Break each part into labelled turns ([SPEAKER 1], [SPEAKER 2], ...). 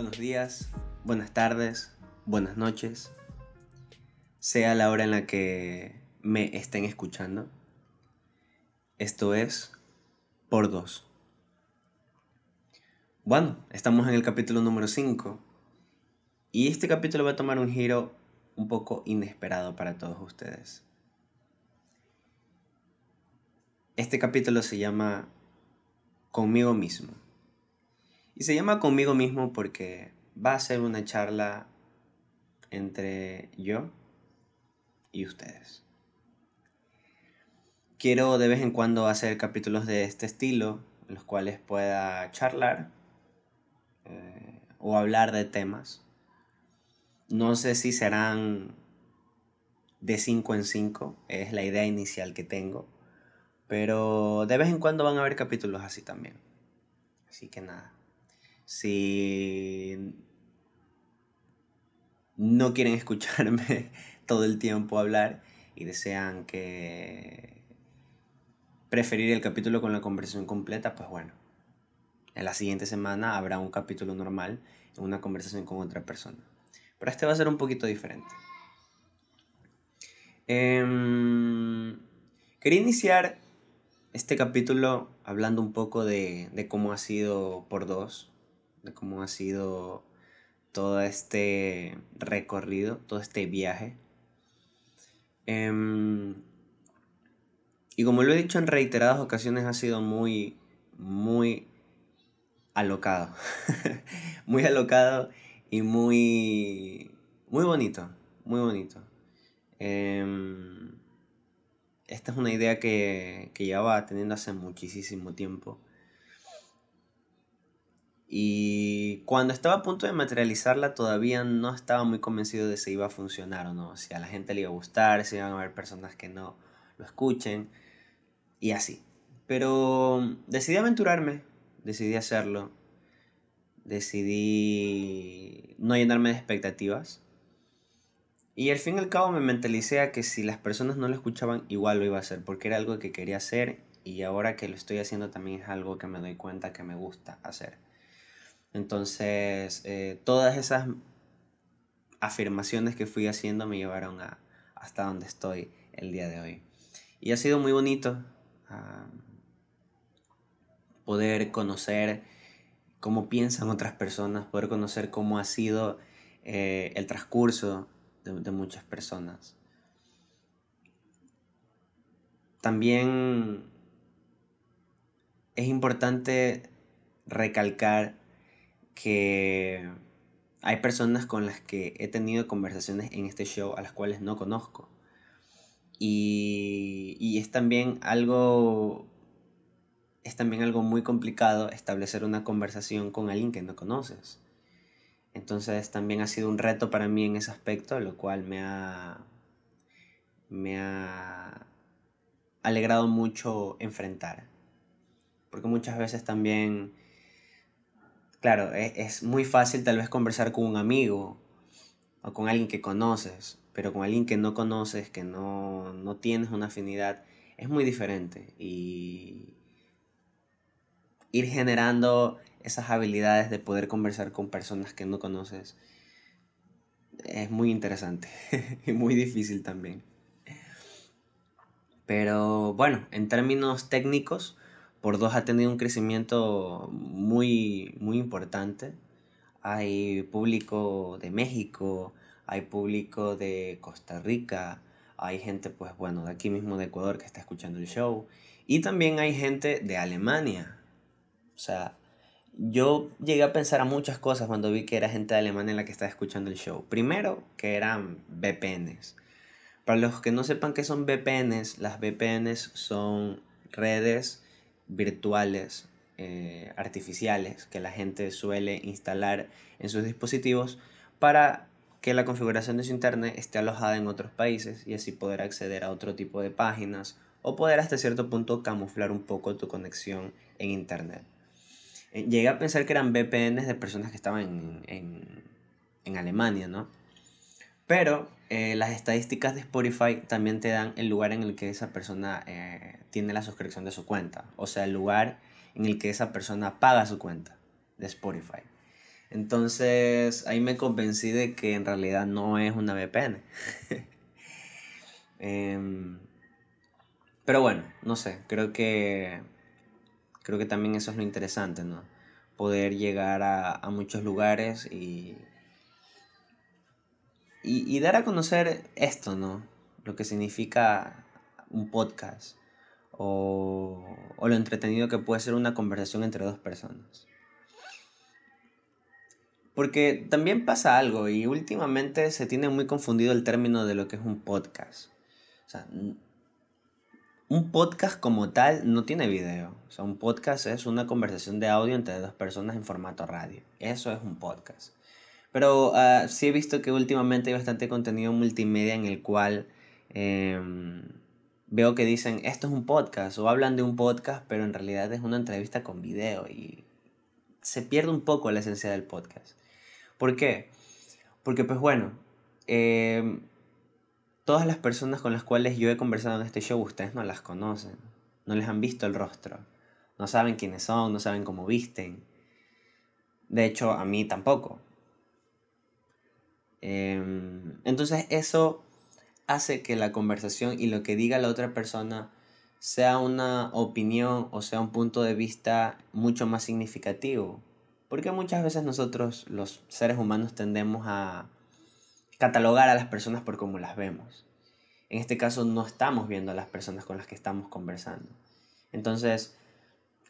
[SPEAKER 1] Buenos días, buenas tardes, buenas noches, sea la hora en la que me estén escuchando. Esto es por dos. Bueno, estamos en el capítulo número 5 y este capítulo va a tomar un giro un poco inesperado para todos ustedes. Este capítulo se llama Conmigo mismo. Y se llama Conmigo mismo porque va a ser una charla entre yo y ustedes. Quiero de vez en cuando hacer capítulos de este estilo, en los cuales pueda charlar eh, o hablar de temas. No sé si serán de 5 en 5, es la idea inicial que tengo, pero de vez en cuando van a haber capítulos así también. Así que nada, si no quieren escucharme todo el tiempo hablar y desean que preferir el capítulo con la conversación completa, pues bueno, en la siguiente semana habrá un capítulo normal una conversación con otra persona. Pero este va a ser un poquito diferente. Em, quería iniciar este capítulo hablando un poco de, de cómo ha sido por dos, de cómo ha sido todo este recorrido, todo este viaje. Em, y como lo he dicho en reiteradas ocasiones, ha sido muy, muy alocado. muy alocado y muy, muy bonito, muy bonito. Em, esta es una idea que, que llevaba teniendo hace muchísimo tiempo. Y cuando estaba a punto de materializarla todavía no estaba muy convencido de si iba a funcionar o no, si a la gente le iba a gustar, si iban a haber personas que no lo escuchen y así. Pero decidí aventurarme, decidí hacerlo, decidí no llenarme de expectativas. Y al fin y al cabo me mentalicé a que si las personas no lo escuchaban, igual lo iba a hacer, porque era algo que quería hacer y ahora que lo estoy haciendo también es algo que me doy cuenta que me gusta hacer. Entonces, eh, todas esas afirmaciones que fui haciendo me llevaron a, hasta donde estoy el día de hoy. Y ha sido muy bonito poder conocer cómo piensan otras personas, poder conocer cómo ha sido eh, el transcurso de, muchas personas. También es importante recalcar que hay personas con las que he tenido conversaciones en este show a las cuales no conozco. Y, y es también algo es también algo muy complicado establecer una conversación con alguien que no conoces. Entonces también ha sido un reto para mí en ese aspecto, lo cual me ha, me ha alegrado mucho enfrentar. Porque muchas veces también, claro, es, es muy fácil tal vez conversar con un amigo o con alguien que conoces, pero con alguien que no conoces, que no, no tienes una afinidad, es muy diferente. Y, ir generando esas habilidades de poder conversar con personas que no conoces es muy interesante y muy difícil también. Pero bueno, en términos técnicos, por dos ha tenido un crecimiento muy, muy importante. Hay público de México, hay público de Costa Rica, hay gente, pues bueno, de aquí mismo de Ecuador que está escuchando el show. Y también hay gente de Alemania, o sea, yo llegué a pensar a muchas cosas cuando vi que era gente de Alemania la que estaba escuchando el show. Primero, que eran VPNs. Para los que no sepan qué son VPNs, las VPNs son redes virtuales eh, artificiales que la gente suele instalar en sus dispositivos para que la configuración de su internet esté alojada en otros países y así poder acceder a otro tipo de páginas o poder hasta cierto punto camuflar un poco tu conexión en internet. Eh, llegué a pensar que eran VPNs de personas que estaban en, Alemania, ¿no? Pero eh, las estadísticas de Spotify también te dan el lugar en el que esa persona eh, tiene la suscripción de su cuenta. O sea, el lugar en el que esa persona paga su cuenta de Spotify. Entonces ahí me convencí de que en realidad no es una VPN. Em, pero bueno, no sé, creo que creo que también eso es lo interesante, ¿no? Poder llegar a, a muchos lugares y, y, dar a conocer esto, ¿no? Lo que significa un podcast o, o lo entretenido que puede ser una conversación entre dos personas. Porque también pasa algo y últimamente se tiene muy confundido el término de lo que es un podcast. O sea, un podcast como tal no tiene video. O sea, un podcast es una conversación de audio entre dos personas en formato radio. Eso es un podcast. Pero uh, sí he visto que últimamente hay bastante contenido multimedia en el cual eh, veo que dicen esto es un podcast o hablan de un podcast, pero en realidad es una entrevista con video y se pierde un poco la esencia del podcast. ¿Por qué? Porque pues bueno, eh, todas las personas con las cuales yo he conversado en este show, ustedes no las conocen, no les han visto el rostro, no saben quiénes son, no saben cómo visten. De hecho, a mí tampoco. Em, entonces eso hace que la conversación y lo que diga la otra persona sea una opinión o sea un punto de vista mucho más significativo. Porque muchas veces nosotros, los seres humanos, tendemos a catalogar a las personas por cómo las vemos. En este caso no estamos viendo a las personas con las que estamos conversando. Entonces,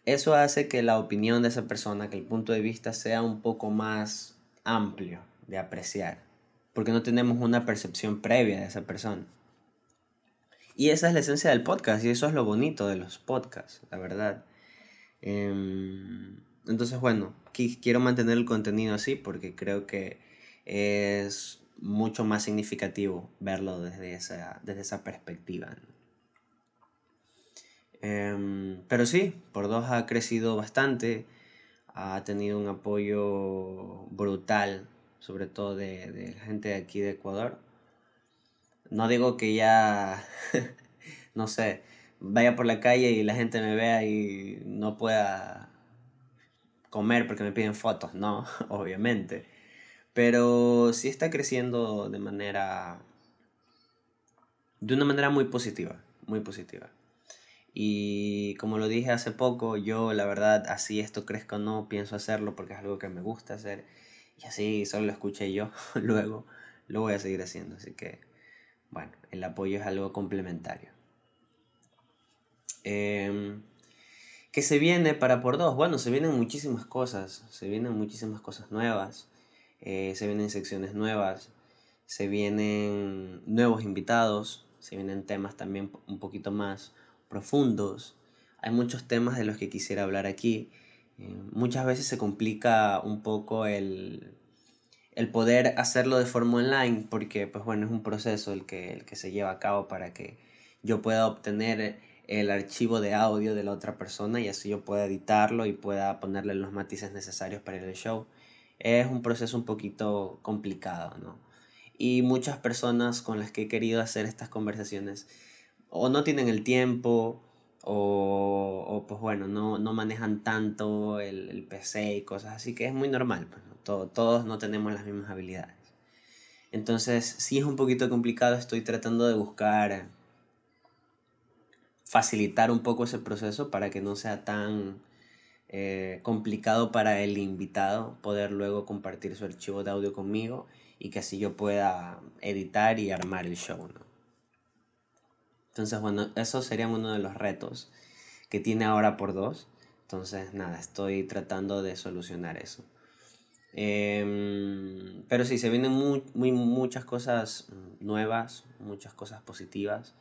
[SPEAKER 1] eso hace que la opinión de esa persona, que el punto de vista sea un poco más amplio de apreciar, porque no tenemos una percepción previa de esa persona. Y esa es la esencia del podcast, y eso es lo bonito de los podcasts, la verdad. Em, entonces, bueno, quiero mantener el contenido así porque creo que es mucho más significativo verlo desde esa, desde esa perspectiva. Em, pero sí, por dos ha crecido bastante, ha tenido un apoyo brutal, sobre todo de, de gente de aquí de Ecuador. No digo que ya, no sé, vaya por la calle y la gente me vea y no pueda comer porque me piden fotos, no, obviamente pero sí está creciendo de manera. de una manera muy positiva. Muy positiva. Y como lo dije hace poco, yo la verdad, así esto crezca o no, pienso hacerlo porque es algo que me gusta hacer. Y así solo lo escuché yo, luego lo voy a seguir haciendo. Así que, bueno, el apoyo es algo complementario. Eh, ¿Qué se viene para por dos? Bueno, se vienen muchísimas cosas, se vienen muchísimas cosas nuevas. Eh, se vienen secciones nuevas, se vienen nuevos invitados, se vienen temas también un poquito más profundos. Hay muchos temas de los que quisiera hablar aquí. Eh, muchas veces se complica un poco el, el poder hacerlo de forma online porque pues bueno es un proceso el que, el que se lleva a cabo para que yo pueda obtener el archivo de audio de la otra persona y así yo pueda editarlo y pueda ponerle los matices necesarios para el show es un proceso un poquito complicado, ¿no? Y muchas personas con las que he querido hacer estas conversaciones o no tienen el tiempo o, o pues bueno, no, no manejan tanto el, el, PC y cosas así, que es muy normal, pues, Todo, todos no tenemos las mismas habilidades. Entonces, sí es un poquito complicado, estoy tratando de buscar facilitar un poco ese proceso para que no sea tan eh, complicado para el invitado poder luego compartir su archivo de audio conmigo y que así yo pueda editar y armar el show. ¿no? Entonces, bueno, eso sería uno de los retos que tiene ahora por dos. Entonces, nada, estoy tratando de solucionar eso. Em, pero sí, se vienen muy, muy, muchas cosas nuevas, muchas cosas positivas.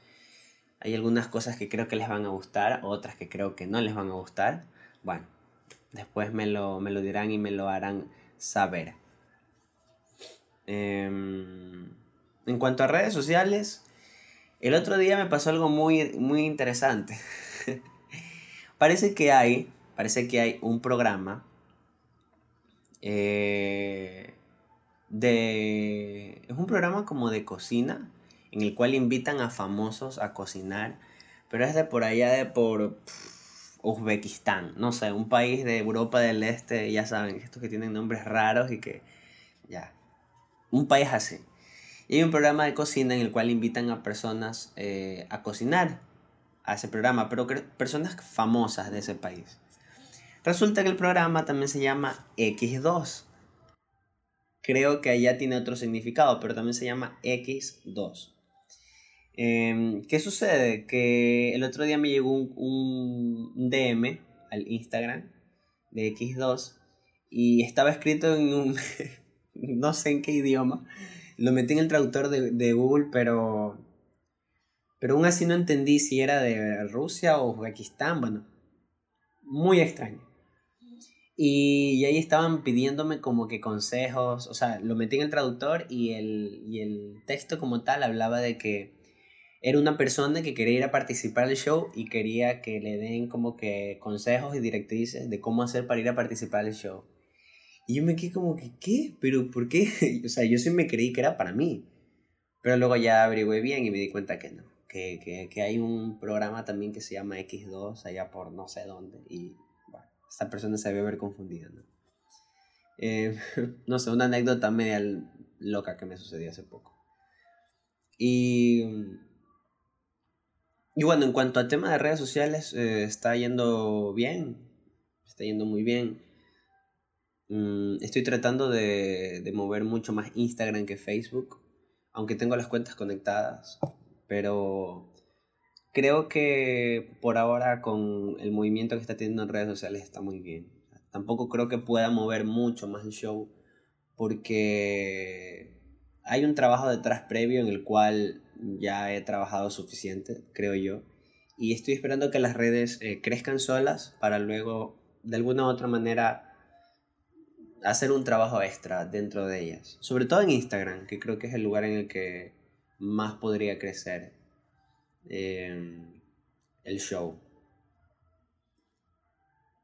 [SPEAKER 1] Hay algunas cosas que creo que les van a gustar, otras que creo que no les van a gustar. Bueno, Después me lo, me lo dirán y me lo harán saber. Em, en cuanto a redes sociales, el otro día me pasó algo muy, muy interesante. parece que hay, parece que hay un programa eh, de... Es un programa como de cocina, en el cual invitan a famosos a cocinar, pero es de por allá de por Uzbekistán, no sé, un país de Europa del Este, ya saben, estos que tienen nombres raros y que, ya, un país así. Y hay un programa de cocina en el cual invitan a personas eh, a cocinar a ese programa, pero personas famosas de ese país. Resulta que el programa también se llama X2. Creo que allá tiene otro significado, pero también se llama X2. Em, ¿Qué sucede? Que el otro día me llegó un, DM al Instagram de X2 y estaba escrito en un, no sé en qué idioma, lo metí en el traductor de, Google, pero, pero aún así no entendí si era de Rusia o Uzbekistán, bueno, muy extraño. Y, ahí estaban pidiéndome como que consejos, o sea, lo metí en el traductor y el, y el texto como tal hablaba de que era una persona que quería ir a participar al show y quería que le den como que consejos y directrices de cómo hacer para ir a participar al show. Y yo me quedé como que, ¿qué? ¿Pero por qué? o sea, yo sí me creí que era para mí. Pero luego ya averigué bien y me di cuenta que no. Que, que, que hay un programa también que se llama X2 allá por no sé dónde. Y bueno, esta persona se debe haber confundido, ¿no? Eh, no sé, una anécdota media loca que me sucedió hace poco. Y y bueno, en cuanto al tema de redes sociales, eh, está yendo bien, está yendo muy bien. Mm, estoy tratando de, de, mover mucho más Instagram que Facebook, aunque tengo las cuentas conectadas, pero creo que por ahora con el movimiento que está teniendo en redes sociales está muy bien. Tampoco creo que pueda mover mucho más el show porque hay un trabajo detrás previo en el cual ya he trabajado suficiente, creo yo. Y estoy esperando que las redes eh, crezcan solas para luego, de alguna u otra manera, hacer un trabajo extra dentro de ellas. Sobre todo en Instagram, que creo que es el lugar en el que más podría crecer em, el show.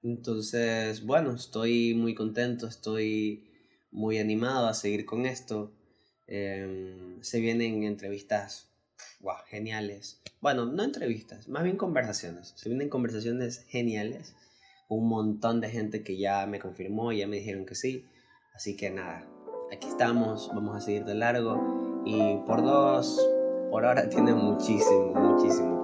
[SPEAKER 1] Entonces, bueno, estoy muy contento, estoy muy animado a seguir con esto. Em, se vienen entrevistas geniales. Bueno, no entrevistas, más bien conversaciones. Se vienen conversaciones geniales. Un montón de gente que ya me confirmó, ya me dijeron que sí. Así que nada, aquí estamos, vamos a seguir de largo. Y por dos, por ahora tiene muchísimo, muchísimo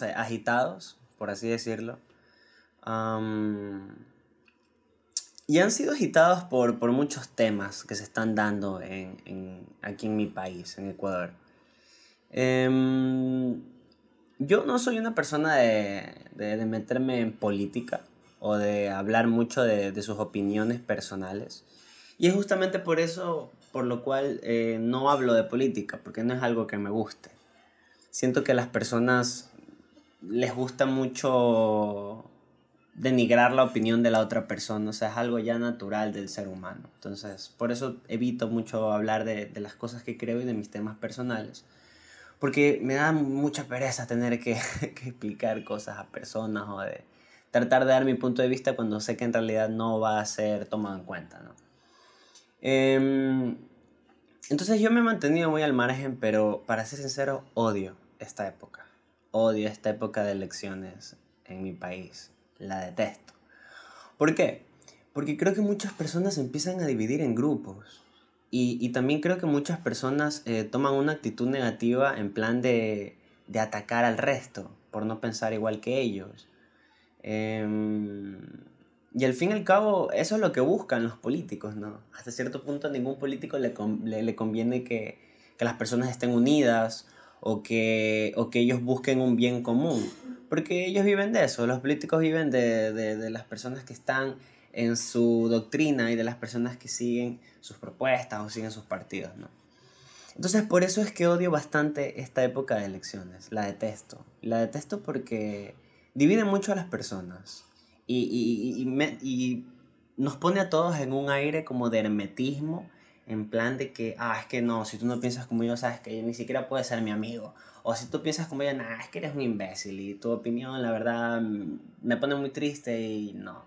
[SPEAKER 1] agitados, por así decirlo. y han sido agitados por, muchos temas que se están dando aquí en mi país, en Ecuador. Em, yo no soy una persona de, meterme en política o de hablar mucho de, sus opiniones personales. Y es justamente por eso por lo cual eh, no hablo de política, porque no es algo que me guste. Siento que las personas les gusta mucho denigrar la opinión de la otra persona, o sea, es algo ya natural del ser humano. Entonces, por eso evito mucho hablar de, las cosas que creo y de mis temas personales, porque me da mucha pereza tener que, explicar cosas a personas o de tratar de dar mi punto de vista cuando sé que en realidad no va a ser tomado en cuenta, ¿no? Em, entonces yo me he mantenido muy al margen, pero para ser sincero, odio esta época odio esta época de elecciones en mi país. La detesto. ¿Por qué? Porque creo que muchas personas empiezan a dividir en grupos. Y, también creo que muchas personas eh, toman una actitud negativa en plan de, atacar al resto, por no pensar igual que ellos. Em, y al fin y al cabo, eso es lo que buscan los políticos, ¿no? Hasta cierto punto a ningún político le, le, conviene que, que, las personas estén unidas o que, o que ellos busquen un bien común, porque ellos viven de eso, los políticos viven de, de, las personas que están en su doctrina y de las personas que siguen sus propuestas o siguen sus partidos, ¿no? Entonces por eso es que odio bastante esta época de elecciones, la detesto, la detesto porque divide mucho a las personas y, y, y, nos pone a todos en un aire como de hermetismo, en plan de que, ah, es que no, si tú no piensas como yo, sabes que ni siquiera puedes ser mi amigo. O si tú piensas como yo, nada, es que eres un imbécil y tu opinión, la verdad, me pone muy triste y no.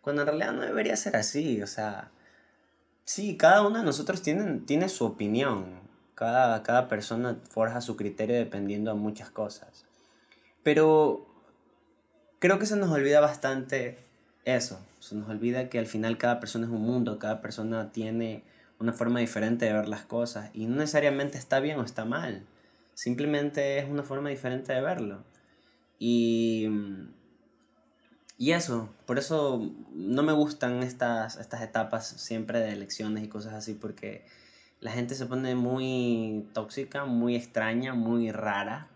[SPEAKER 1] Cuando en realidad no debería ser así, o sea, sí, cada uno de nosotros tiene, tiene su opinión. Cada, cada persona forja su criterio dependiendo de muchas cosas. Pero creo que se nos olvida bastante eso. Se nos olvida que al final cada persona es un mundo, cada persona tiene una forma diferente de ver las cosas y no necesariamente está bien o está mal. Simplemente es una forma diferente de verlo. Y, y eso, por eso no me gustan estas, estas etapas siempre de elecciones y cosas así, porque la gente se pone muy tóxica, muy extraña, muy rara.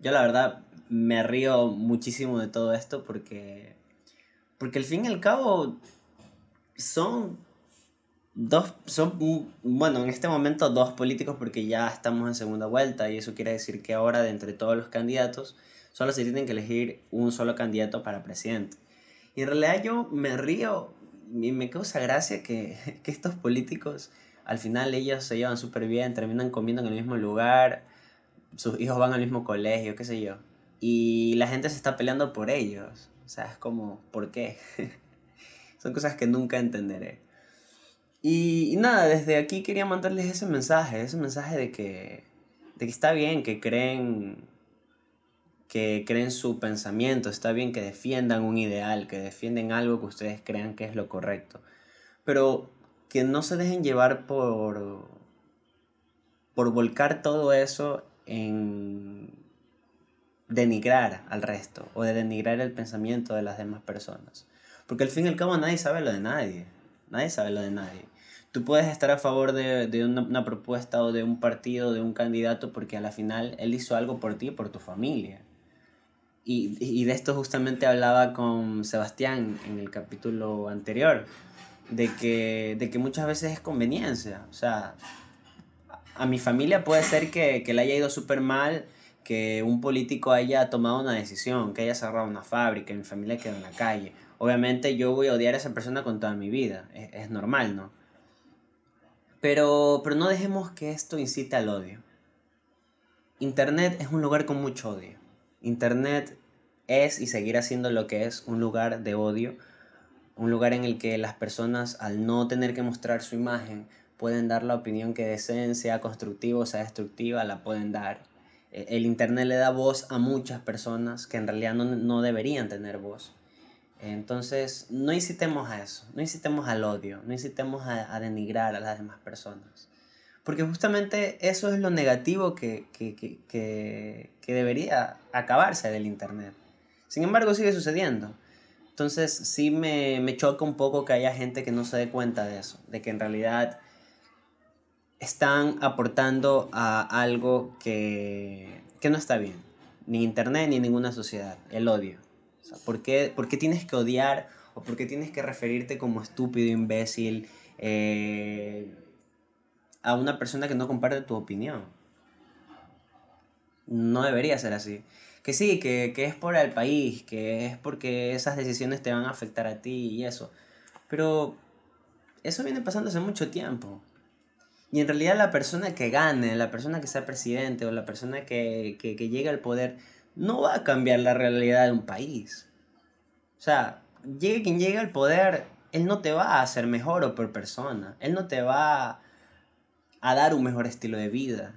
[SPEAKER 1] Yo la verdad me río muchísimo de todo esto porque, porque al fin y al cabo son dos, son, bueno, en este momento dos políticos porque ya estamos en segunda vuelta y eso quiere decir que ahora de entre todos los candidatos solo se tienen que elegir un solo candidato para presidente. Y en realidad yo me río y me causa gracia que, que estos políticos al final ellos se llevan súper bien, terminan comiendo en el mismo lugar, sus hijos van al mismo colegio, qué sé yo. Y la gente se está peleando por ellos. O sea, es como, ¿por qué? Son cosas que nunca entenderé. Y, nada, desde aquí quería mandarles ese mensaje, ese mensaje de que, de que está bien que creen que creen su pensamiento, está bien que defiendan un ideal, que defienden algo que ustedes crean que es lo correcto, pero que no se dejen llevar por por volcar todo eso en denigrar al resto o de denigrar el pensamiento de las demás personas. Porque al fin y al cabo nadie sabe lo de nadie. Nadie sabe lo de nadie. Tú puedes estar a favor de, de una, propuesta o de un partido, de un candidato, porque a la final él hizo algo por ti y por tu familia. Y, y de esto justamente hablaba con Sebastián en el capítulo anterior, de que, de que muchas veces es conveniencia. O sea, a mi familia puede ser que, que le haya ido súper mal, que un político haya tomado una decisión, que haya cerrado una fábrica, mi familia quedó en la calle obviamente yo voy a odiar a esa persona con toda mi vida, es, normal, ¿no? Pero, pero no dejemos que esto incite al odio. Internet es un lugar con mucho odio. Internet es y seguirá siendo lo que es un lugar de odio, un lugar en el que las personas al no tener que mostrar su imagen pueden dar la opinión que deseen, sea constructiva o sea destructiva, la pueden dar. E, el Internet le da voz a muchas personas que en realidad no, no deberían tener voz. Entonces, no incitemos a eso, no incitemos al odio, no incitemos a, denigrar a las demás personas. Porque justamente eso es lo negativo que, debería acabarse del Internet. Sin embargo, sigue sucediendo. Entonces, sí me, me choca un poco que haya gente que no se dé cuenta de eso, de que en realidad están aportando a algo que, que no está bien. Ni Internet ni ninguna sociedad, el odio. ¿Por, qué, tienes que odiar o por qué tienes que referirte como estúpido, imbécil eh, a una persona que no comparte tu opinión? No debería ser así. Que sí, que, que es por el país, que es porque esas decisiones te van a afectar a ti y eso. Pero eso viene pasando hace mucho tiempo. Y en realidad la persona que gane, la persona que sea presidente o la persona que, que llegue al poder, no va a cambiar la realidad de un país. O sea, llegue quien llegue al poder, él no te va a hacer mejor o por persona. Él no te va a dar un mejor estilo de vida.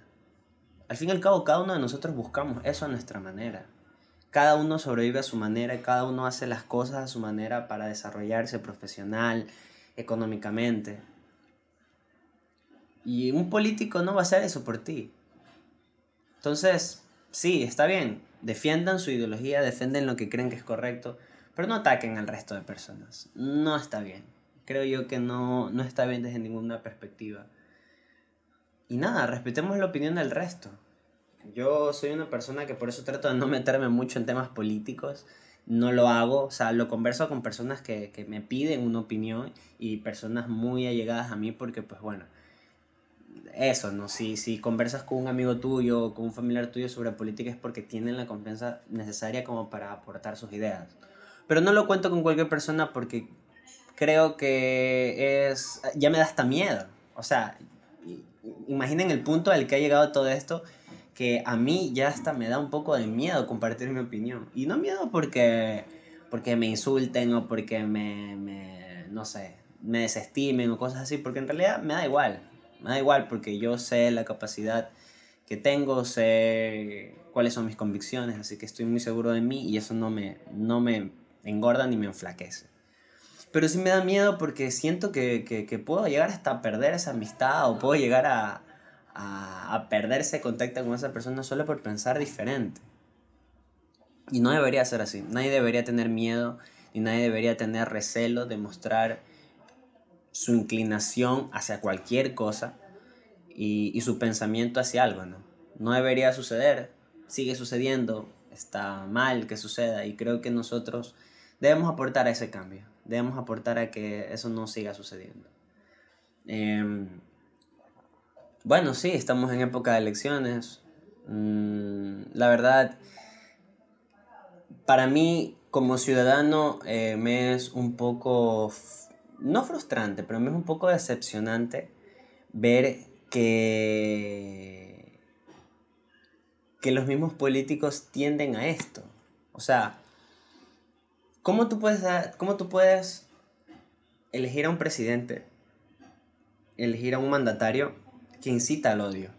[SPEAKER 1] Al fin y al cabo, cada uno de nosotros buscamos eso a nuestra manera. Cada uno sobrevive a su manera, cada uno hace las cosas a su manera para desarrollarse profesional, económicamente. Y un político no va a hacer eso por ti. Entonces, sí, está bien, defiendan su ideología, defienden lo que creen que es correcto, pero no ataquen al resto de personas. No está bien. Creo yo que no, no está bien desde ninguna perspectiva. Y nada, respetemos la opinión del resto. Yo soy una persona que por eso trato de no meterme mucho en temas políticos. No lo hago, o sea, lo converso con personas que, que me piden una opinión y personas muy allegadas a mí porque, pues bueno, eso, ¿no? Si, si conversas con un amigo tuyo o con un familiar tuyo sobre política es porque tienen la confianza necesaria como para aportar sus ideas. Pero no lo cuento con cualquier persona porque creo que es, ya me da hasta miedo. O sea, imaginen el punto al que ha llegado todo esto, que a mí ya hasta me da un poco de miedo compartir mi opinión. Y no miedo porque, porque me insulten o porque me, me, no sé, me desestimen o cosas así, porque en realidad me da igual. Me da igual porque yo sé la capacidad que tengo, sé cuáles son mis convicciones, así que estoy muy seguro de mí y eso no me, no me engorda ni me enflaquece. Pero sí me da miedo porque siento que, que, puedo llegar hasta perder esa amistad o puedo llegar a, a, a perder ese contacto con esa persona solo por pensar diferente. Y no debería ser así. Nadie debería tener miedo y nadie debería tener recelo de mostrar su inclinación hacia cualquier cosa y, y, su pensamiento hacia algo, ¿no? No debería suceder, sigue sucediendo, está mal que suceda y creo que nosotros debemos aportar a ese cambio, debemos aportar a que eso no siga sucediendo. Em, bueno, sí, estamos en época de elecciones. Mm, la verdad, para mí como ciudadano eh, me es un poco, no frustrante, pero me es un poco decepcionante ver que, que los mismos políticos tienden a esto. O sea, ¿cómo tú puedes, cómo tú puedes elegir a un presidente, elegir a un mandatario que incita al odio?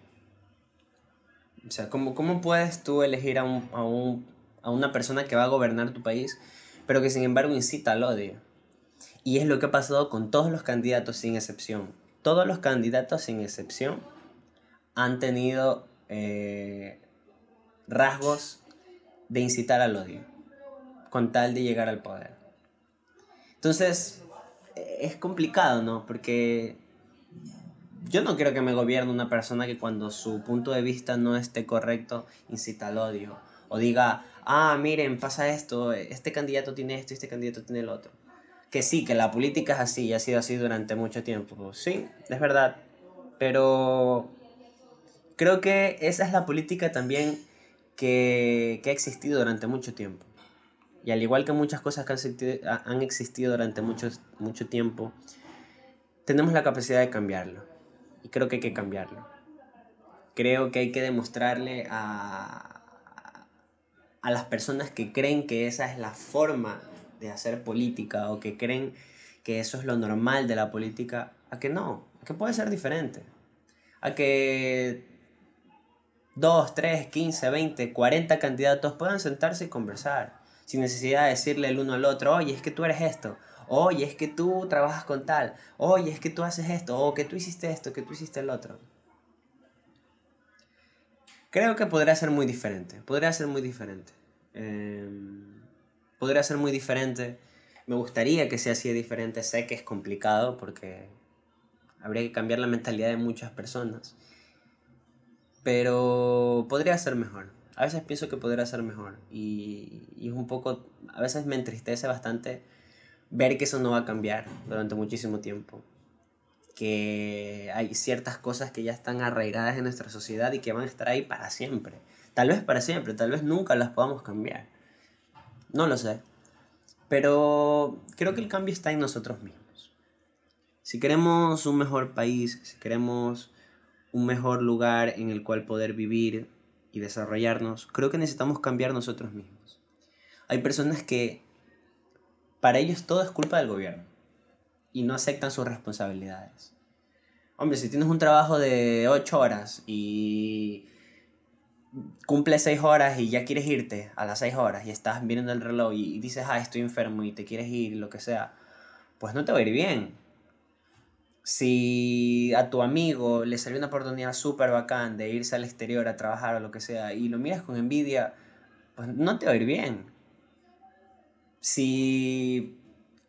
[SPEAKER 1] O sea, ¿cómo, cómo puedes tú elegir a, un, a, un, a una persona que va a gobernar tu país, pero que sin embargo incita al odio? Y es lo que ha pasado con todos los candidatos sin excepción todos los candidatos sin excepción han tenido eh, rasgos de incitar al odio con tal de llegar al poder. Entonces, es complicado, ¿no? Porque yo no quiero que me gobierne una persona que cuando su punto de vista no esté correcto incita al odio. O diga, ah, miren, pasa esto, este candidato tiene esto, este candidato tiene el otro que sí, que la política es así y ha sido así durante mucho tiempo. Sí, es verdad. Pero creo que esa es la política también que, ha existido durante mucho tiempo. Y al igual que muchas cosas que han existido, durante mucho, mucho tiempo, tenemos la capacidad de cambiarlo. Y creo que hay que cambiarlo. Creo que hay que demostrarle a, a las personas que creen que esa es la forma de hacer política o que creen que eso es lo normal de la política, a que no, a que puede ser diferente. A que 2, 3, 15, 20, 40 candidatos puedan sentarse y conversar, sin necesidad de decirle el uno al otro, oye, es que tú eres esto, oye, es que tú trabajas con tal, oye, es que tú haces esto, o que tú hiciste esto, que tú hiciste el otro. Creo que podría ser muy diferente, podría ser muy diferente. Eh podría ser muy diferente. Me gustaría que sea así de diferente. Sé que es complicado porque habría que cambiar la mentalidad de muchas personas. Pero podría ser mejor. A veces pienso que podría ser mejor. Y, y es un poco, a veces me entristece bastante ver que eso no va a cambiar durante muchísimo tiempo. Que hay ciertas cosas que ya están arraigadas en nuestra sociedad y que van a estar ahí para siempre. Tal vez para siempre, tal vez nunca las podamos cambiar. No lo sé. Pero creo que el cambio está en nosotros mismos. Si queremos un mejor país, si queremos un mejor lugar en el cual poder vivir y desarrollarnos, creo que necesitamos cambiar nosotros mismos. Hay personas que para ellos todo es culpa del gobierno y no aceptan sus responsabilidades. Hombre, si tienes un trabajo de 8 horas y cumple seis horas y ya quieres irte a las seis horas y estás viendo el reloj y, dices, ah, estoy enfermo y te quieres ir, lo que sea, pues no te va a ir bien. Si a tu amigo le salió una oportunidad súper bacán de irse al exterior a trabajar o lo que sea y lo miras con envidia, pues no te va a ir bien. Si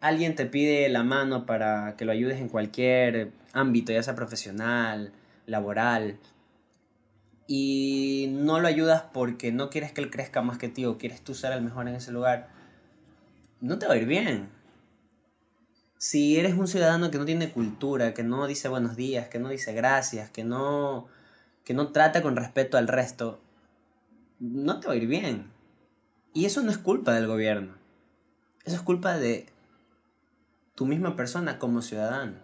[SPEAKER 1] alguien te pide la mano para que lo ayudes en cualquier ámbito, ya sea profesional, laboral, y no lo ayudas porque no quieres que él crezca más que ti o quieres tú ser el mejor en ese lugar, no te va a ir bien. Si eres un ciudadano que no tiene cultura, que no dice buenos días, que no dice gracias, que no, que no trata con respeto al resto, no te va a ir bien. Y eso no es culpa del gobierno. Eso es culpa de tu misma persona como ciudadano.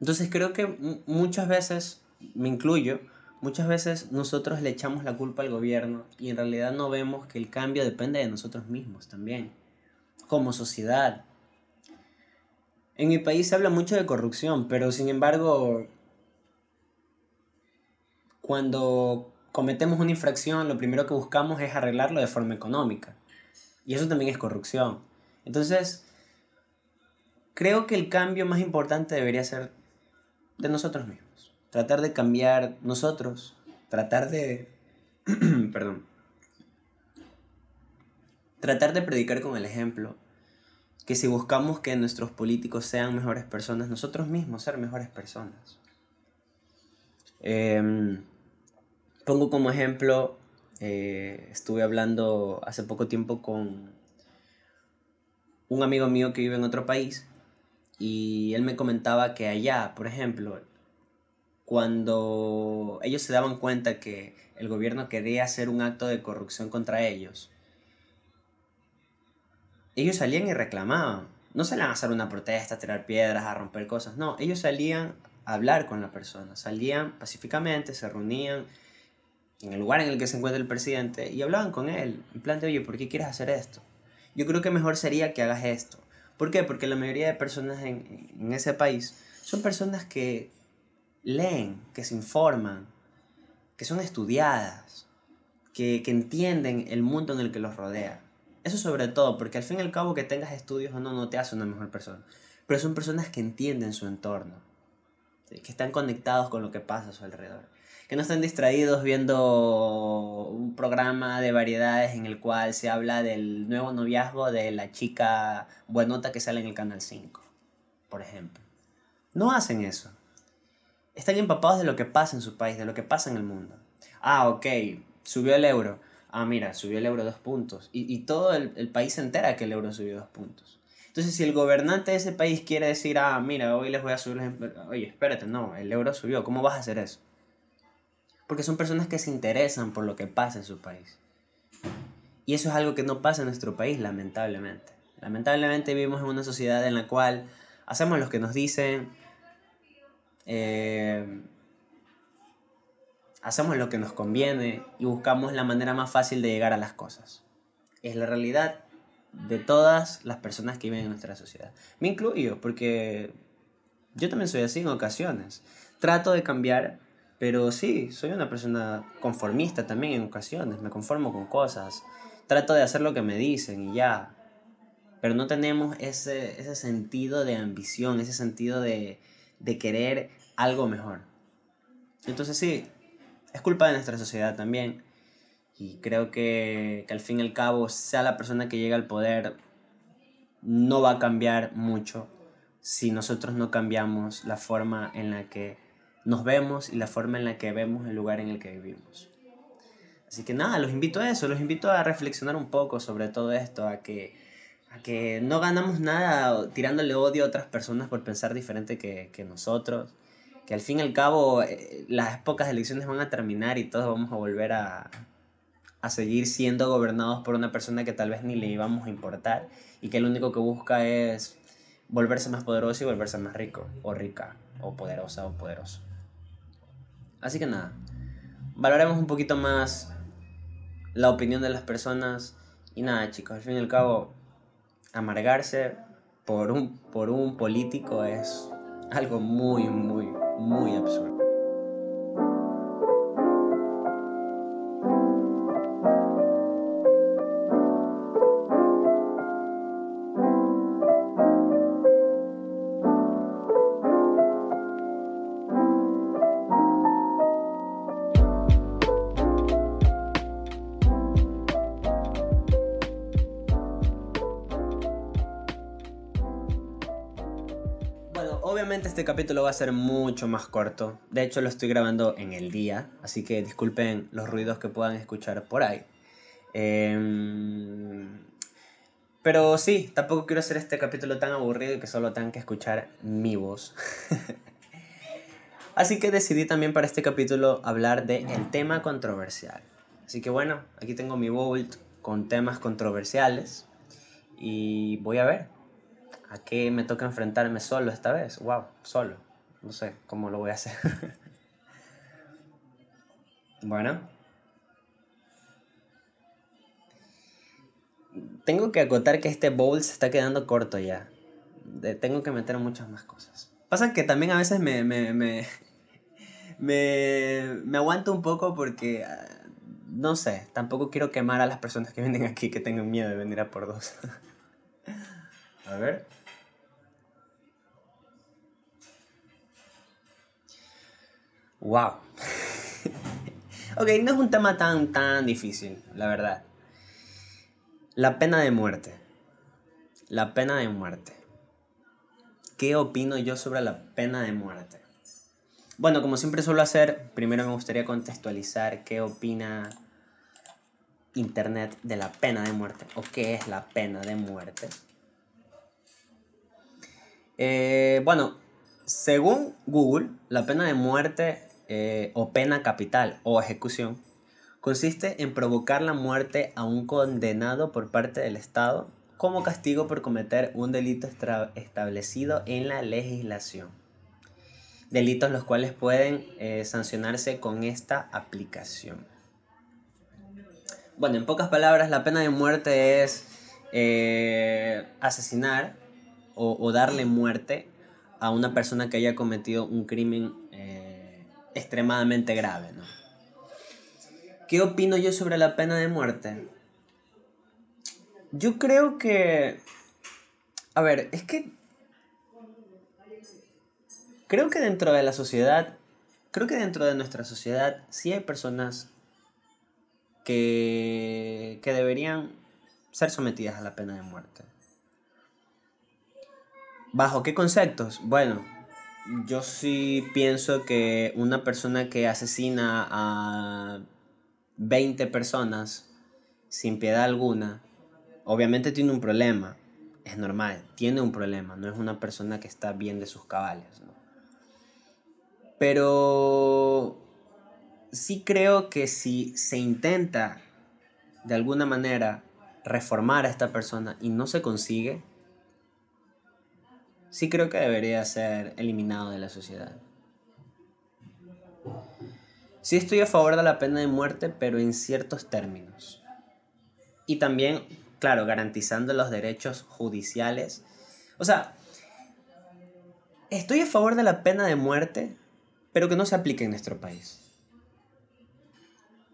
[SPEAKER 1] Entonces creo que muchas veces, me incluyo, muchas veces nosotros le echamos la culpa al gobierno y en realidad no vemos que el cambio depende de nosotros mismos también, como sociedad. En mi país se habla mucho de corrupción, pero sin embargo, cuando cometemos una infracción, lo primero que buscamos es arreglarlo de forma económica. Y eso también es corrupción. Entonces, creo que el cambio más importante debería ser de nosotros mismos. Tratar de cambiar nosotros. Tratar de... perdón. Tratar de predicar con el ejemplo. Que si buscamos que nuestros políticos sean mejores personas, nosotros mismos ser mejores personas. Em, pongo como ejemplo, eh, estuve hablando hace poco tiempo con un amigo mío que vive en otro país y él me comentaba que allá, por ejemplo, cuando ellos se daban cuenta que el gobierno quería hacer un acto de corrupción contra ellos, ellos salían y reclamaban. No salían a hacer una protesta, a tirar piedras, a romper cosas. No, ellos salían a hablar con la persona. Salían pacíficamente, se reunían en el lugar en el que se encuentra el presidente y hablaban con él. En plan de, oye, ¿por qué quieres hacer esto? Yo creo que mejor sería que hagas esto. ¿Por qué? Porque la mayoría de personas en, ese país son personas que leen, que se informan, que son estudiadas, que, que, entienden el mundo en el que los rodea. Eso sobre todo, porque al fin y al cabo que tengas estudios o no, no te hace una mejor persona. Pero son personas que entienden su entorno, que están conectados con lo que pasa a su alrededor que no estén distraídos viendo un programa de variedades en el cual se habla del nuevo noviazgo de la chica buenota que sale en el Canal 5, por ejemplo. No hacen eso. Están empapados de lo que pasa en su país, de lo que pasa en el mundo. Ah, ok, subió el euro. Ah, mira, subió el euro dos puntos. Y, todo el, el país se entera que el euro subió dos puntos. Entonces, si el gobernante de ese país quiere decir, ah, mira, hoy les voy a subir, oye, espérate, no, el euro subió, ¿cómo vas a hacer eso? porque son personas que se interesan por lo que pasa en su país. Y eso es algo que no pasa en nuestro país, lamentablemente. Lamentablemente vivimos en una sociedad en la cual hacemos lo que nos dicen, eh, hacemos lo que nos conviene y buscamos la manera más fácil de llegar a las cosas. Es la realidad de todas las personas que viven en nuestra sociedad. Me incluyo porque yo también soy así en ocasiones. Trato de cambiar pero sí, soy una persona conformista también en ocasiones, me conformo con cosas, trato de hacer lo que me dicen y ya. Pero no tenemos ese, ese sentido de ambición, ese sentido de, de querer algo mejor. Entonces sí, es culpa de nuestra sociedad también. Y creo que, que al fin y al cabo, sea la persona que llega al poder, no va a cambiar mucho si nosotros no cambiamos la forma en la que nos vemos y la forma en la que vemos el lugar en el que vivimos. Así que nada, los invito a eso, los invito a reflexionar un poco sobre todo esto, a que, a que no ganamos nada tirándole odio a otras personas por pensar diferente que, que nosotros, que al fin y al cabo eh, las pocas elecciones van a terminar y todos vamos a volver a, a seguir siendo gobernados por una persona que tal vez ni le íbamos a importar y que lo único que busca es volverse más poderoso y volverse más rico o rica o poderosa o poderoso. Así que nada, valoremos un poquito más la opinión de las personas y nada chicos, al fin y al cabo, amargarse por un, por un político es algo muy, muy, muy absurdo. Este capítulo va a ser mucho más corto. De hecho, lo estoy grabando en el día, así que disculpen los ruidos que puedan escuchar por ahí. Em, pero sí, tampoco quiero hacer este capítulo tan aburrido y que solo tengan que escuchar mi voz. así que decidí también para este capítulo hablar de el tema controversial. Así que bueno, aquí tengo mi vault con temas controversiales y voy a ver a qué me toca enfrentarme solo esta vez. Wow, solo. No sé cómo lo voy a hacer. bueno. Tengo que acotar que este bowl se está quedando corto ya. tengo que meter muchas más cosas. Pasa que también a veces me, me, me, me, aguanto un poco porque, ah, no sé, tampoco quiero quemar a las personas que vienen aquí que tengan miedo de venir a por dos. a ver. Wow. ok, no es un tema tan, tan difícil, la verdad. La pena de muerte. La pena de muerte. ¿Qué opino yo sobre la pena de muerte? Bueno, como siempre suelo hacer, primero me gustaría contextualizar qué opina Internet de la pena de muerte o qué es la pena de muerte. Eh, bueno, según Google, la pena de muerte eh, o pena capital o ejecución consiste en provocar la muerte a un condenado por parte del Estado como castigo por cometer un delito establecido en la legislación delitos los cuales pueden eh, sancionarse con esta aplicación. Bueno, en pocas palabras, la pena de muerte es eh, asesinar o, darle muerte a una persona que haya cometido un crimen extremadamente grave. ¿Qué opino yo sobre la pena de muerte? Yo creo que... A ver, es que Creo que dentro de la sociedad, creo que dentro de nuestra sociedad sí hay personas que, que deberían ser sometidas a la pena de muerte. ¿Bajo qué conceptos? Bueno, yo sí pienso que una persona que asesina a 20 personas sin piedad alguna, obviamente tiene un problema. Es normal, tiene un problema, no es una persona que está bien de sus cabales. Pero sí creo que si se intenta de alguna manera reformar a esta persona y no se consigue, sí creo que debería ser eliminado de la sociedad. Sí estoy a favor de la pena de muerte, pero en ciertos términos. Y también, claro, garantizando los derechos judiciales. O sea, estoy a favor de la pena de muerte, pero que no se aplique en nuestro país.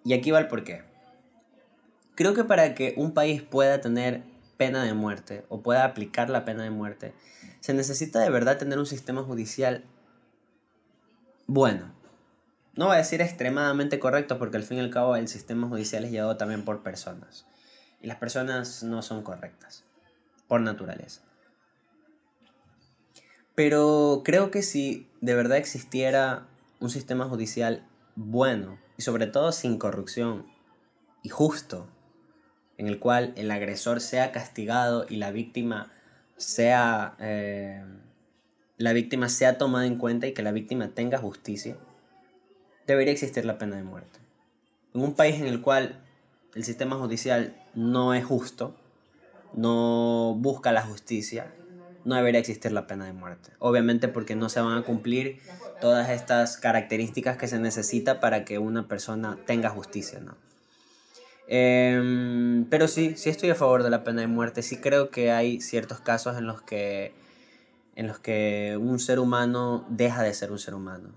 [SPEAKER 1] Y aquí va el porqué. Creo que para que un país pueda tener pena de muerte o pueda aplicar la pena de muerte, se necesita de verdad tener un sistema judicial bueno. No voy a decir extremadamente correcto porque al fin y al cabo el sistema judicial es llevado también por personas. Y las personas no son correctas, por naturaleza. Pero creo que si de verdad existiera un sistema judicial bueno y sobre todo sin corrupción y justo, en el cual el agresor sea castigado y la víctima sea eh, la víctima sea tomada en cuenta y que la víctima tenga justicia, debería existir la pena de muerte. En un país en el cual el sistema judicial no es justo, no busca la justicia, no debería existir la pena de muerte. Obviamente porque no se van a cumplir todas estas características que se necesita para que una persona tenga justicia, ¿no? Em, pero sí, sí estoy a favor de la pena de muerte. Sí creo que hay ciertos casos en los que, en los que un ser humano deja de ser un ser humano.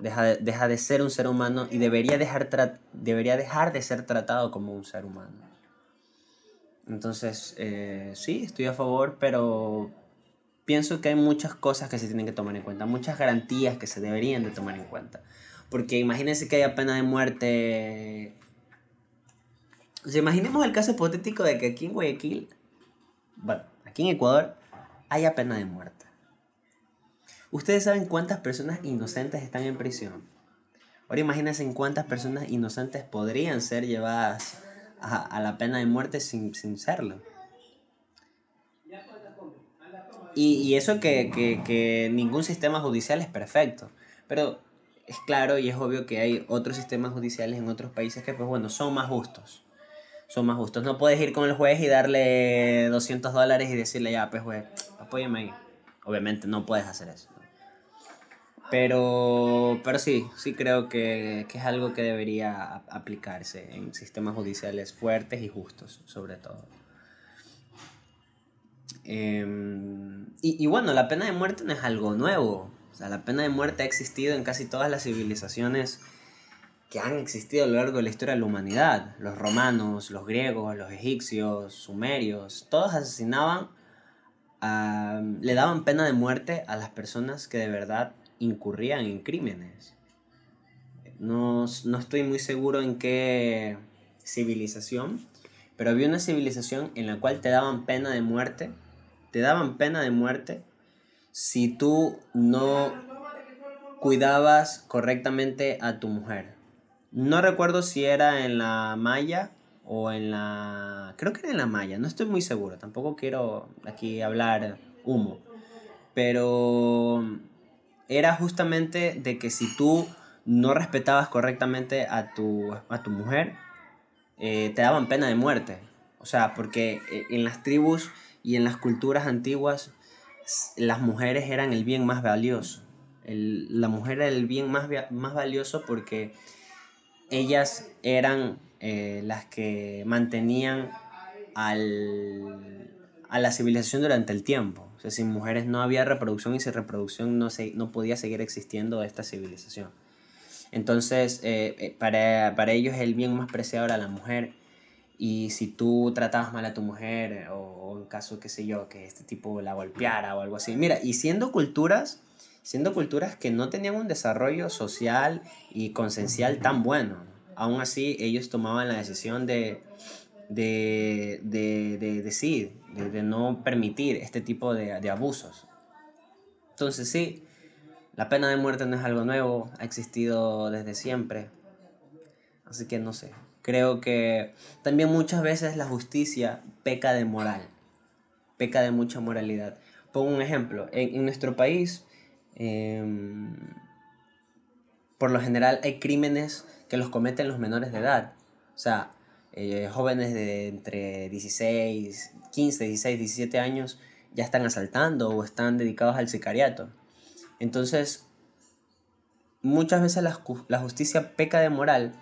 [SPEAKER 1] Deja de, deja de ser un ser humano y debería dejar, debería dejar de ser tratado como un ser humano. Entonces, eh, sí, estoy a favor, pero pienso que hay muchas cosas que se tienen que tomar en cuenta, muchas garantías que se deberían de tomar en cuenta. Porque imagínense que haya pena de muerte. Sea, imaginemos el caso hipotético de que aquí en Guayaquil, bueno, aquí en Ecuador, haya pena de muerte. Ustedes saben cuántas personas inocentes están en prisión. Ahora imagínense en cuántas personas inocentes podrían ser llevadas a, la pena de muerte sin, serlo. Y, eso que, ningún sistema judicial es perfecto. Pero es claro y es obvio que hay otros sistemas judiciales en otros países que, pues bueno, son más justos. Son más justos. No puedes ir con el juez y darle 200 dólares y decirle, ya, pues juez, apóyame ahí. Obviamente no puedes hacer eso. Pero, pero sí, sí creo que, que, es algo que debería aplicarse en sistemas judiciales fuertes y justos, sobre todo. Em, y, y, bueno, la pena de muerte no es algo nuevo. O sea, la pena de muerte ha existido en casi todas las civilizaciones que han existido a lo largo de la historia de la humanidad. Los romanos, los griegos, los egipcios, sumerios, todos asesinaban, le daban pena de muerte a las personas que de verdad incurrían en crímenes. No, no estoy muy seguro en qué civilización, pero había una civilización en la cual te daban pena de muerte, te daban pena de muerte si tú no cuidabas correctamente a tu mujer. No recuerdo si era en la Maya o en la... Creo que era en la Maya, no estoy muy seguro, tampoco quiero aquí hablar humo. Pero era justamente de que si tú no respetabas correctamente a tu, a tu mujer, eh, te daban pena de muerte. O sea, porque eh, en las tribus y en las culturas antiguas, las mujeres eran el bien más valioso. la mujer era el bien más, más valioso porque ellas eran eh, las que mantenían al, a la civilización durante el tiempo. O sea, sin mujeres no había reproducción y sin reproducción no, se, no podía seguir existiendo esta civilización. Entonces, eh, eh, para, para, ellos el bien más preciado era la mujer. Y si tú tratabas mal a tu mujer, o, o en caso, qué sé yo, que este tipo la golpeara o algo así. Mira, y siendo culturas siendo culturas que no tenían un desarrollo social y consensual tan bueno. Aún así, ellos tomaban la decisión de, de, de, de, decir, de, no permitir este tipo de, de abusos. Entonces sí, la pena de muerte no es algo nuevo, ha existido desde siempre. Así que no sé, creo que también muchas veces la justicia peca de moral, peca de mucha moralidad. Pongo un ejemplo, en nuestro país Em, por lo general hay crímenes que los cometen los menores de edad. O sea, eh, jóvenes de entre 16, 15, 16, 17 años ya están asaltando o están dedicados al sicariato. Entonces, muchas veces la, justicia peca de moral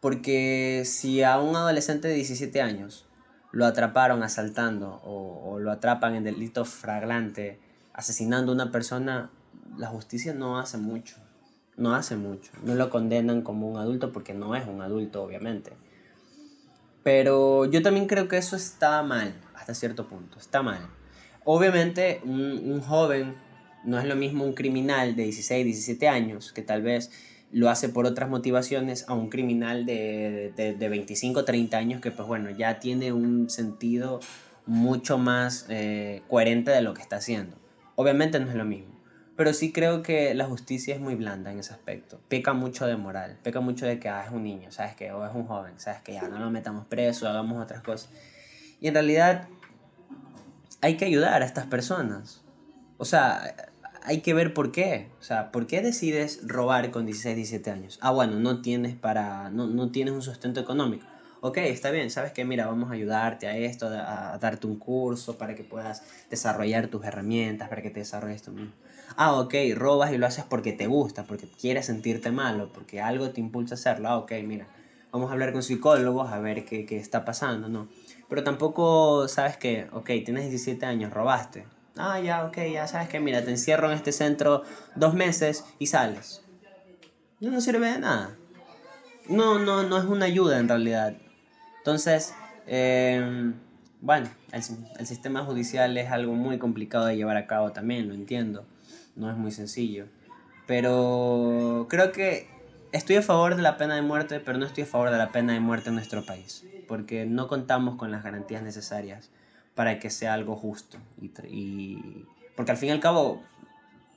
[SPEAKER 1] porque si a un adolescente de 17 años lo atraparon asaltando o, o lo atrapan en delito flagrante asesinando a una persona, la justicia no hace mucho, no hace mucho. No lo condenan como un adulto porque no es un adulto, obviamente. Pero yo también creo que eso está mal, hasta cierto punto, está mal. Obviamente un, joven no es lo mismo un criminal de 16, 17 años, que tal vez lo hace por otras motivaciones, a un criminal de, de, 25, 30 años que pues bueno, ya tiene un sentido mucho más eh, coherente de lo que está haciendo. Obviamente no es lo mismo. Pero sí creo que la justicia es muy blanda en ese aspecto. Peca mucho de moral, peca mucho de que ah, es un niño, ¿sabes qué? O es un joven, ¿sabes que Ya no lo metamos preso, hagamos otras cosas. Y en realidad hay que ayudar a estas personas. O sea, hay que ver por qué. O sea, ¿por qué decides robar con 16, 17 años? Ah, bueno, no tienes para no, no tienes un sustento económico. Ok, está bien, sabes que mira, vamos a ayudarte a esto, a, darte un curso para que puedas desarrollar tus herramientas, para que te desarrolles tú ah, ok, robas y lo haces porque te gusta, porque quieres sentirte malo, porque algo te impulsa a hacerlo, ah, ok, mira, vamos a hablar con psicólogos a ver qué, qué está pasando, ¿no? Pero tampoco sabes que, ok, tienes 17 años, robaste. Ah, ya, ok, ya sabes que, mira, te encierro en este centro dos meses y sales. No, no sirve de nada. No, no, no es una ayuda en realidad. Entonces, eh, bueno, el, el, sistema judicial es algo muy complicado de llevar a cabo también, lo entiendo no es muy sencillo. Pero creo que estoy a favor de la pena de muerte, pero no estoy a favor de la pena de muerte en nuestro país, porque no contamos con las garantías necesarias para que sea algo justo. Y, porque al fin y al cabo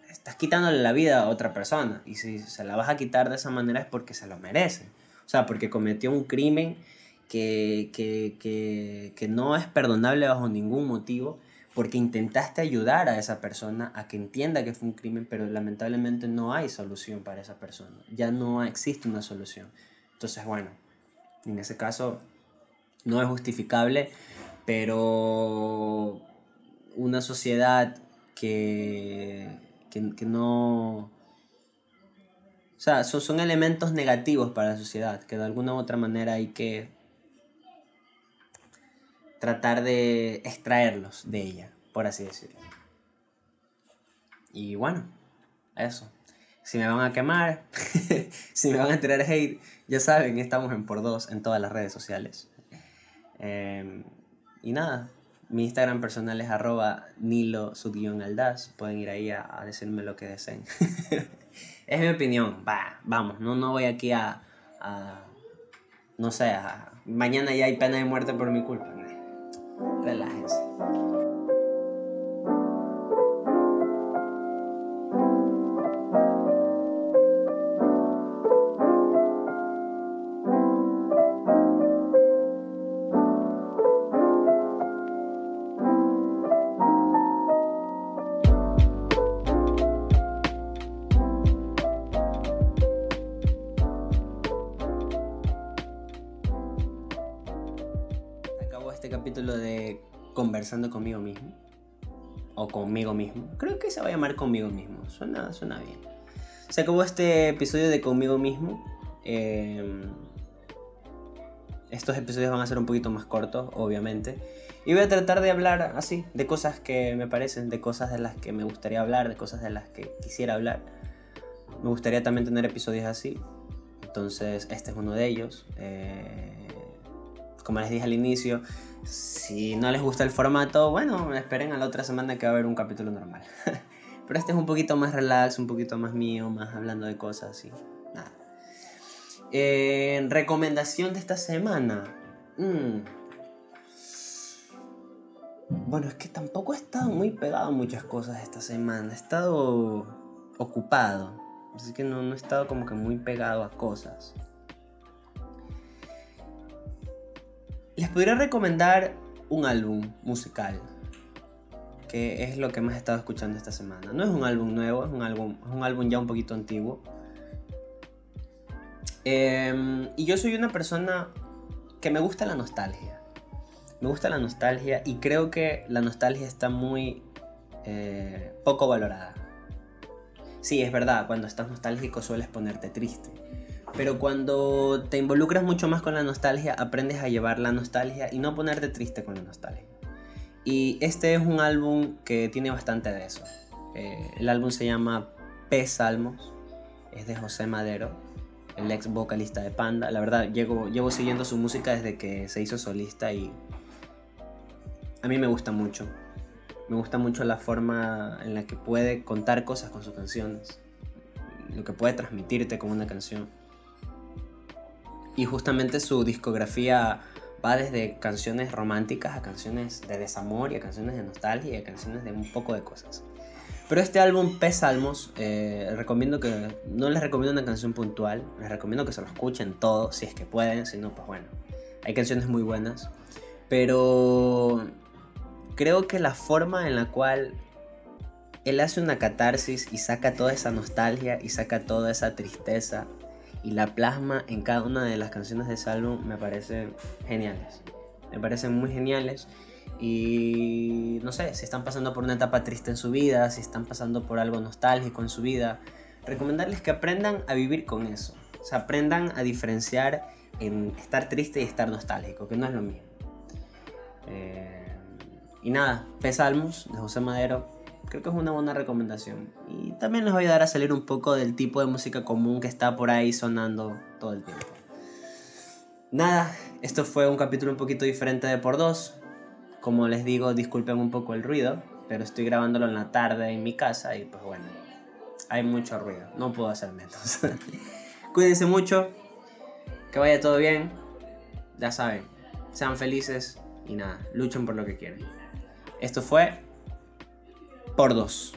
[SPEAKER 1] estás quitándole la vida a otra persona, y si se la vas a quitar de esa manera es porque se lo merece. O sea, porque cometió un crimen que, que, que, que no es perdonable bajo ningún motivo porque intentaste ayudar a esa persona a que entienda que fue un crimen, pero lamentablemente no hay solución para esa persona, ya no existe una solución. Entonces, bueno, en ese caso no es justificable, pero una sociedad que, que, no... O sea, son, son elementos negativos para la sociedad, que de alguna u otra manera hay que tratar de extraerlos de ella, por así decirlo. Y bueno, eso. Si me van a quemar, si me van a tirar hate, ya saben, estamos en por dos en todas las redes sociales. Em, y nada, mi Instagram personal es arroba nilo aldaz. Pueden ir ahí a, decirme lo que deseen. es mi opinión. Va, vamos, no, no voy aquí a, a no sé, a, mañana ya hay pena de muerte por mi culpa. Relájense. Conmigo mismo. O conmigo mismo. Creo que se va a llamar conmigo mismo. Suena, suena bien. Se acabó este episodio de conmigo mismo. Em, estos episodios van a ser un poquito más cortos, obviamente. Y voy a tratar de hablar así, de cosas que me parecen, de cosas de las que me gustaría hablar, de cosas de las que quisiera hablar. Me gustaría también tener episodios así. Entonces, este es uno de ellos. Eh, como les dije al inicio, si no les gusta el formato, bueno, esperen a la otra semana que va a haber un capítulo normal. Pero este es un poquito más relax, un poquito más mío, más hablando de cosas y nada. Eh, recomendación de esta semana. Mm. Bueno, es que tampoco he estado muy pegado a muchas cosas esta semana. He estado ocupado. Así que no, no he estado como que muy pegado a cosas. Les podría recomendar un álbum musical, que es lo que más he estado escuchando esta semana. No es un álbum nuevo, es un álbum, es un álbum ya un poquito antiguo. Em, y yo soy una persona que me gusta la nostalgia. Me gusta la nostalgia y creo que la nostalgia está muy eh, poco valorada. Sí, es verdad, cuando estás nostálgico sueles ponerte triste pero cuando te involucras mucho más con la nostalgia, aprendes a llevar la nostalgia y no ponerte triste con la nostalgia. Y este es un álbum que tiene bastante de eso. Eh, el álbum se llama P Salmos, es de José Madero, el ex vocalista de Panda. La verdad, llevo, llevo siguiendo su música desde que se hizo solista y a mí me gusta mucho. Me gusta mucho la forma en la que puede contar cosas con sus canciones, lo que puede transmitirte con una canción y justamente su discografía va desde canciones románticas a canciones de desamor y a canciones de nostalgia y a canciones de un poco de cosas. Pero este álbum, P Salmos, eh, recomiendo que no les recomiendo una canción puntual, les recomiendo que se lo escuchen todo, si es que pueden, si no, pues bueno, hay canciones muy buenas, pero creo que la forma en la cual él hace una catarsis y saca toda esa nostalgia y saca toda esa tristeza y la plasma en cada una de las canciones de ese álbum me parecen geniales. Me parecen muy geniales. Y no sé, si están pasando por una etapa triste en su vida, si están pasando por algo nostálgico en su vida, recomendarles que aprendan a vivir con eso. O sea, aprendan a diferenciar en estar triste y estar nostálgico, que no es lo mismo. Eh, y nada, Pesalmos de José Madero creo que es una buena recomendación. Y también les voy a dar a salir un poco del tipo de música común que está por ahí sonando todo el tiempo. Nada, esto fue un capítulo un poquito diferente de por dos. Como les digo, disculpen un poco el ruido, pero estoy grabándolo en la tarde en mi casa y pues bueno, hay mucho ruido, no puedo hacer menos. Cuídense mucho, que vaya todo bien, ya saben, sean felices y nada, luchen por lo que quieren. Esto fue por dos.